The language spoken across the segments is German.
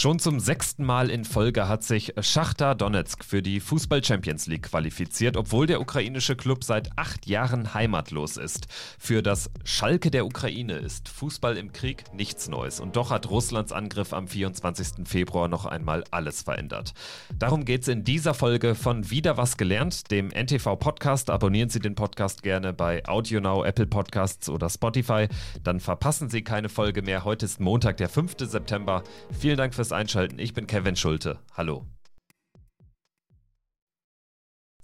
Schon zum sechsten Mal in Folge hat sich Schachtar Donetsk für die Fußball Champions League qualifiziert, obwohl der ukrainische Club seit acht Jahren heimatlos ist. Für das Schalke der Ukraine ist Fußball im Krieg nichts Neues und doch hat Russlands Angriff am 24. Februar noch einmal alles verändert. Darum geht es in dieser Folge von Wieder was gelernt, dem NTV Podcast. Abonnieren Sie den Podcast gerne bei AudioNow, Apple Podcasts oder Spotify. Dann verpassen Sie keine Folge mehr. Heute ist Montag, der 5. September. Vielen Dank fürs Einschalten. Ich bin Kevin Schulte. Hallo.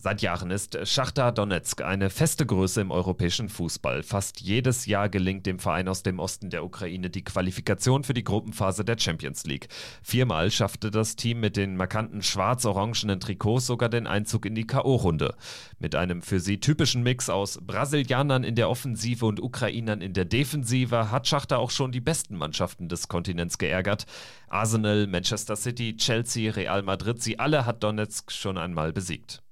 Seit Jahren ist Schachtar Donetsk eine feste Größe im europäischen Fußball. Fast jedes Jahr gelingt dem Verein aus dem Osten der Ukraine die Qualifikation für die Gruppenphase der Champions League. Viermal schaffte das Team mit den markanten schwarz-orangenen Trikots sogar den Einzug in die K.O.-Runde. Mit einem für sie typischen Mix aus Brasilianern in der Offensive und Ukrainern in der Defensive hat Schachtar auch schon die besten Mannschaften des Kontinents geärgert. Arsenal, Manchester City, Chelsea, Real Madrid, sie alle hat Donetsk schon einmal besiegt.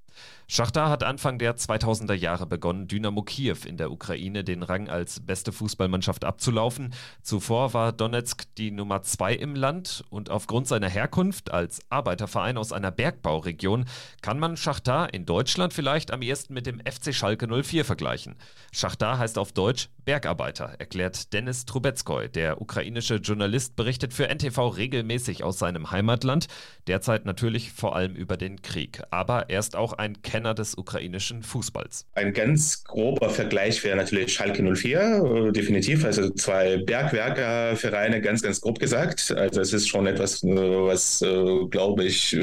Schachtar hat Anfang der 2000er Jahre begonnen, Dynamo Kiew in der Ukraine den Rang als beste Fußballmannschaft abzulaufen. Zuvor war Donetsk die Nummer zwei im Land und aufgrund seiner Herkunft als Arbeiterverein aus einer Bergbauregion kann man Schachtar in Deutschland vielleicht am ehesten mit dem FC Schalke 04 vergleichen. Schachtar heißt auf Deutsch Bergarbeiter, erklärt Dennis Trubetskoy. Der ukrainische Journalist berichtet für NTV regelmäßig aus seinem Heimatland, derzeit natürlich vor allem über den Krieg. Aber er ist auch ein Kenner des ukrainischen Fußballs. Ein ganz grober Vergleich wäre natürlich Schalke 04, äh, definitiv. Also zwei Bergwerkervereine, ganz, ganz grob gesagt. Also es ist schon etwas, äh, was, äh, glaube ich,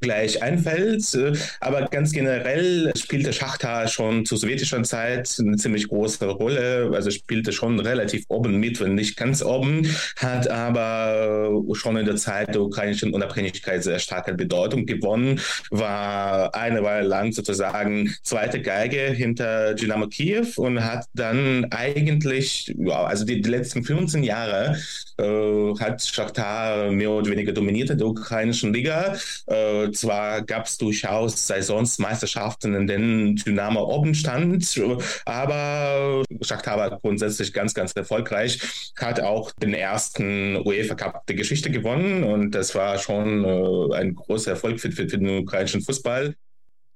gleich einfällt. Aber ganz generell spielte Schachtar schon zu sowjetischer Zeit eine ziemlich große Rolle. Also spielte schon relativ oben mit, wenn nicht ganz oben, hat aber schon in der Zeit der ukrainischen Unabhängigkeit sehr starke Bedeutung gewonnen, war eine Weile lang sozusagen zweite Geige hinter Dynamo Kiew und hat dann eigentlich, ja, also die, die letzten 15 Jahre äh, hat Shakhtar mehr oder weniger dominiert in der ukrainischen Liga. Äh, zwar gab es durchaus Saisons, Meisterschaften, in denen Dynamo oben stand, aber Shakhtar war grundsätzlich ganz, ganz erfolgreich, hat auch den ersten UEFA Cup der Geschichte gewonnen und das war schon äh, ein großer Erfolg für, für, für den ukrainischen Fußball.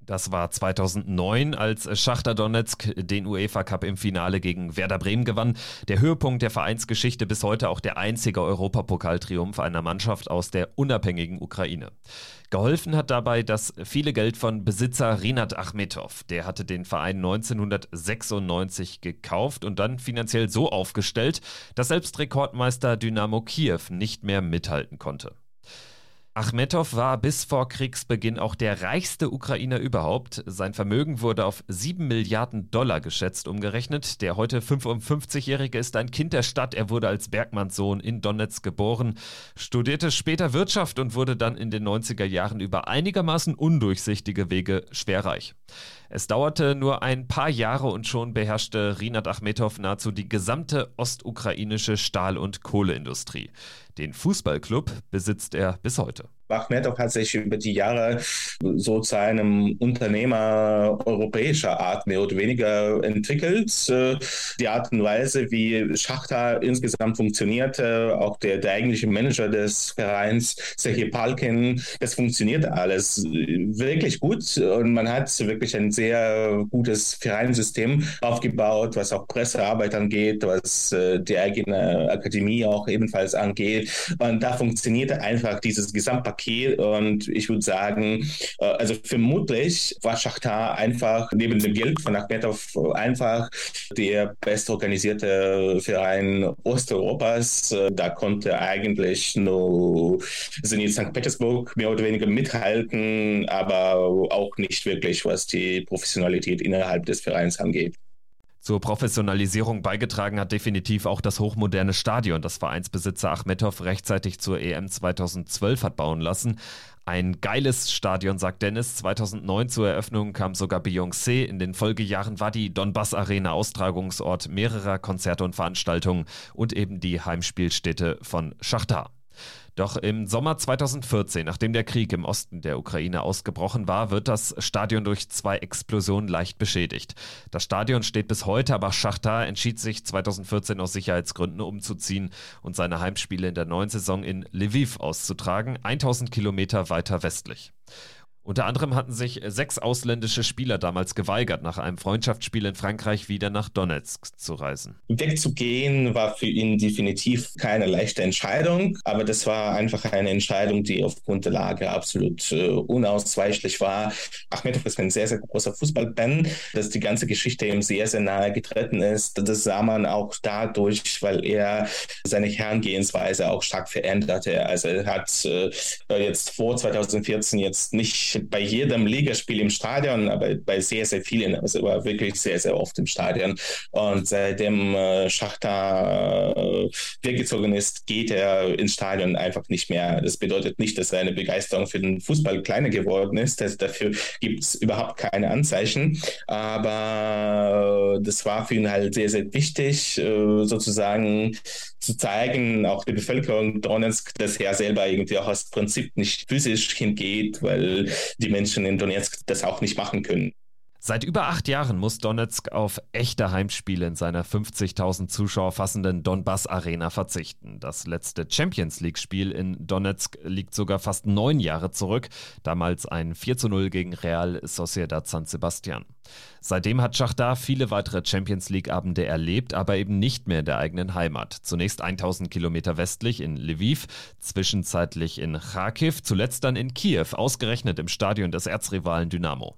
Das war 2009, als Schachter Donetsk den UEFA Cup im Finale gegen Werder Bremen gewann. Der Höhepunkt der Vereinsgeschichte bis heute auch der einzige Europapokaltriumph einer Mannschaft aus der unabhängigen Ukraine. Geholfen hat dabei das viele Geld von Besitzer Rinat Achmetov. Der hatte den Verein 1996 gekauft und dann finanziell so aufgestellt, dass selbst Rekordmeister Dynamo Kiew nicht mehr mithalten konnte. Achmetow war bis vor Kriegsbeginn auch der reichste Ukrainer überhaupt. Sein Vermögen wurde auf 7 Milliarden Dollar geschätzt umgerechnet. Der heute 55-Jährige ist ein Kind der Stadt. Er wurde als Bergmannssohn in Donetsk geboren, studierte später Wirtschaft und wurde dann in den 90er Jahren über einigermaßen undurchsichtige Wege schwerreich. Es dauerte nur ein paar Jahre und schon beherrschte Rinat Achmetow nahezu die gesamte ostukrainische Stahl- und Kohleindustrie. Den Fußballclub besitzt er bis heute. Bachmetov hat sich über die Jahre so zu einem Unternehmer europäischer Art mehr oder weniger entwickelt. Die Art und Weise, wie Schachtar insgesamt funktionierte, auch der, der eigentliche Manager des Vereins, Sergei Palkin, das funktioniert alles wirklich gut und man hat wirklich ein sehr gutes Vereinssystem aufgebaut, was auch Pressearbeit angeht, was äh, die eigene Akademie auch ebenfalls angeht. Und da funktionierte einfach dieses Gesamtpaket Paket. Und ich würde sagen, äh, also vermutlich war Schachtar einfach neben dem Geld von Achmetov einfach der bestorganisierte Verein Osteuropas. Äh, da konnte eigentlich nur Zenit St. Petersburg mehr oder weniger mithalten, aber auch nicht wirklich, was die Professionalität innerhalb des Vereins angeht. Zur Professionalisierung beigetragen hat definitiv auch das hochmoderne Stadion, das Vereinsbesitzer Achmetow rechtzeitig zur EM 2012 hat bauen lassen. Ein geiles Stadion, sagt Dennis. 2009 zur Eröffnung kam sogar Beyoncé. In den Folgejahren war die Donbass Arena Austragungsort mehrerer Konzerte und Veranstaltungen und eben die Heimspielstätte von Schachtar. Doch im Sommer 2014, nachdem der Krieg im Osten der Ukraine ausgebrochen war, wird das Stadion durch zwei Explosionen leicht beschädigt. Das Stadion steht bis heute, aber Schachtar entschied sich 2014 aus Sicherheitsgründen umzuziehen und seine Heimspiele in der neuen Saison in Lviv auszutragen, 1000 Kilometer weiter westlich. Unter anderem hatten sich sechs ausländische Spieler damals geweigert, nach einem Freundschaftsspiel in Frankreich wieder nach Donetsk zu reisen. Wegzugehen war für ihn definitiv keine leichte Entscheidung, aber das war einfach eine Entscheidung, die aufgrund der Lage absolut äh, unausweichlich war. Achmedov ist ein sehr, sehr großer Fußballfan, dass die ganze Geschichte ihm sehr, sehr nahe getreten ist. Das sah man auch dadurch, weil er seine Herangehensweise auch stark veränderte. Also er hat äh, jetzt vor 2014 jetzt nicht bei jedem Ligaspiel im Stadion, aber bei sehr, sehr vielen. Also war wirklich sehr, sehr oft im Stadion. Und seitdem äh, Schachter äh, weggezogen ist, geht er ins Stadion einfach nicht mehr. Das bedeutet nicht, dass seine Begeisterung für den Fußball kleiner geworden ist. Das, dafür gibt es überhaupt keine Anzeichen. Aber das war für ihn halt sehr, sehr wichtig, äh, sozusagen zu zeigen, auch die Bevölkerung Donetsk, dass er selber irgendwie auch aus Prinzip nicht physisch hingeht, weil die Menschen in Donetsk das auch nicht machen können. Seit über acht Jahren muss Donetsk auf echte Heimspiele in seiner 50.000 Zuschauer fassenden Donbass Arena verzichten. Das letzte Champions League-Spiel in Donetsk liegt sogar fast neun Jahre zurück, damals ein 4 zu 0 gegen Real Sociedad San Sebastian. Seitdem hat Schachtar viele weitere Champions League-Abende erlebt, aber eben nicht mehr in der eigenen Heimat. Zunächst 1000 Kilometer westlich in Lviv, zwischenzeitlich in Kharkiv, zuletzt dann in Kiew, ausgerechnet im Stadion des Erzrivalen Dynamo.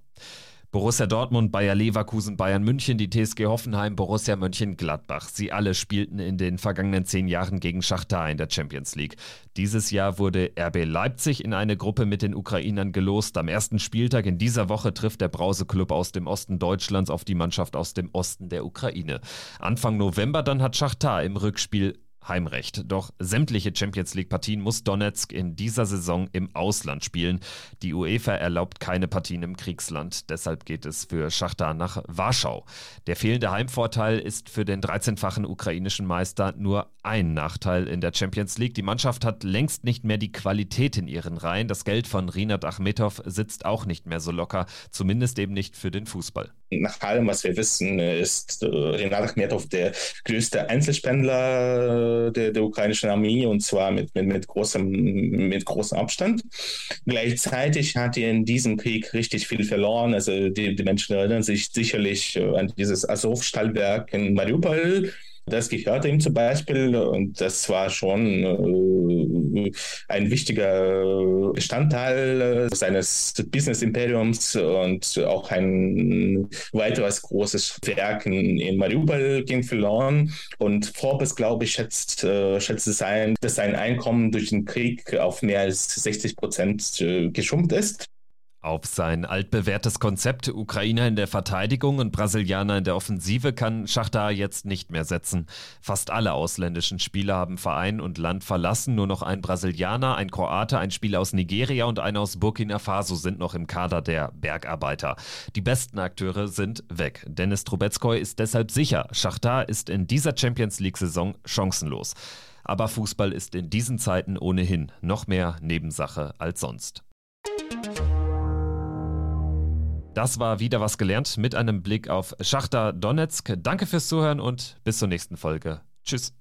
Borussia Dortmund, Bayer Leverkusen, Bayern München, die TSG Hoffenheim, Borussia Mönchengladbach. Sie alle spielten in den vergangenen zehn Jahren gegen Schachtar in der Champions League. Dieses Jahr wurde RB Leipzig in eine Gruppe mit den Ukrainern gelost. Am ersten Spieltag in dieser Woche trifft der Brause-Club aus dem Osten Deutschlands auf die Mannschaft aus dem Osten der Ukraine. Anfang November dann hat Schachtar im Rückspiel Heimrecht. Doch sämtliche Champions League-Partien muss Donetsk in dieser Saison im Ausland spielen. Die UEFA erlaubt keine Partien im Kriegsland. Deshalb geht es für Schachtar nach Warschau. Der fehlende Heimvorteil ist für den 13-fachen ukrainischen Meister nur ein Nachteil in der Champions League. Die Mannschaft hat längst nicht mehr die Qualität in ihren Reihen. Das Geld von Rinat Achmetov sitzt auch nicht mehr so locker, zumindest eben nicht für den Fußball. Nach allem, was wir wissen, ist äh, Rinat Achmetov der größte Einzelspendler der, der ukrainischen Armee und zwar mit, mit, mit, großem, mit großem Abstand. Gleichzeitig hat er in diesem Krieg richtig viel verloren. Also die, die Menschen erinnern sich sicherlich äh, an dieses Azov-Stallwerk in Mariupol das gehörte ihm zum Beispiel und das war schon äh, ein wichtiger Bestandteil äh, seines Business-Imperiums und auch ein weiteres großes Werk in, in Mariupol ging verloren. Und Forbes, glaube ich, schätzt, äh, schätzt es ein, dass sein Einkommen durch den Krieg auf mehr als 60 Prozent geschrumpft ist. Auf sein altbewährtes Konzept Ukrainer in der Verteidigung und Brasilianer in der Offensive kann Schachtar jetzt nicht mehr setzen. Fast alle ausländischen Spieler haben Verein und Land verlassen. Nur noch ein Brasilianer, ein Kroate, ein Spieler aus Nigeria und einer aus Burkina Faso sind noch im Kader der Bergarbeiter. Die besten Akteure sind weg. Dennis Trubetskoy ist deshalb sicher, Schachtar ist in dieser Champions League-Saison chancenlos. Aber Fußball ist in diesen Zeiten ohnehin noch mehr Nebensache als sonst. Das war wieder was gelernt mit einem Blick auf Schachter Donetsk. Danke fürs Zuhören und bis zur nächsten Folge. Tschüss.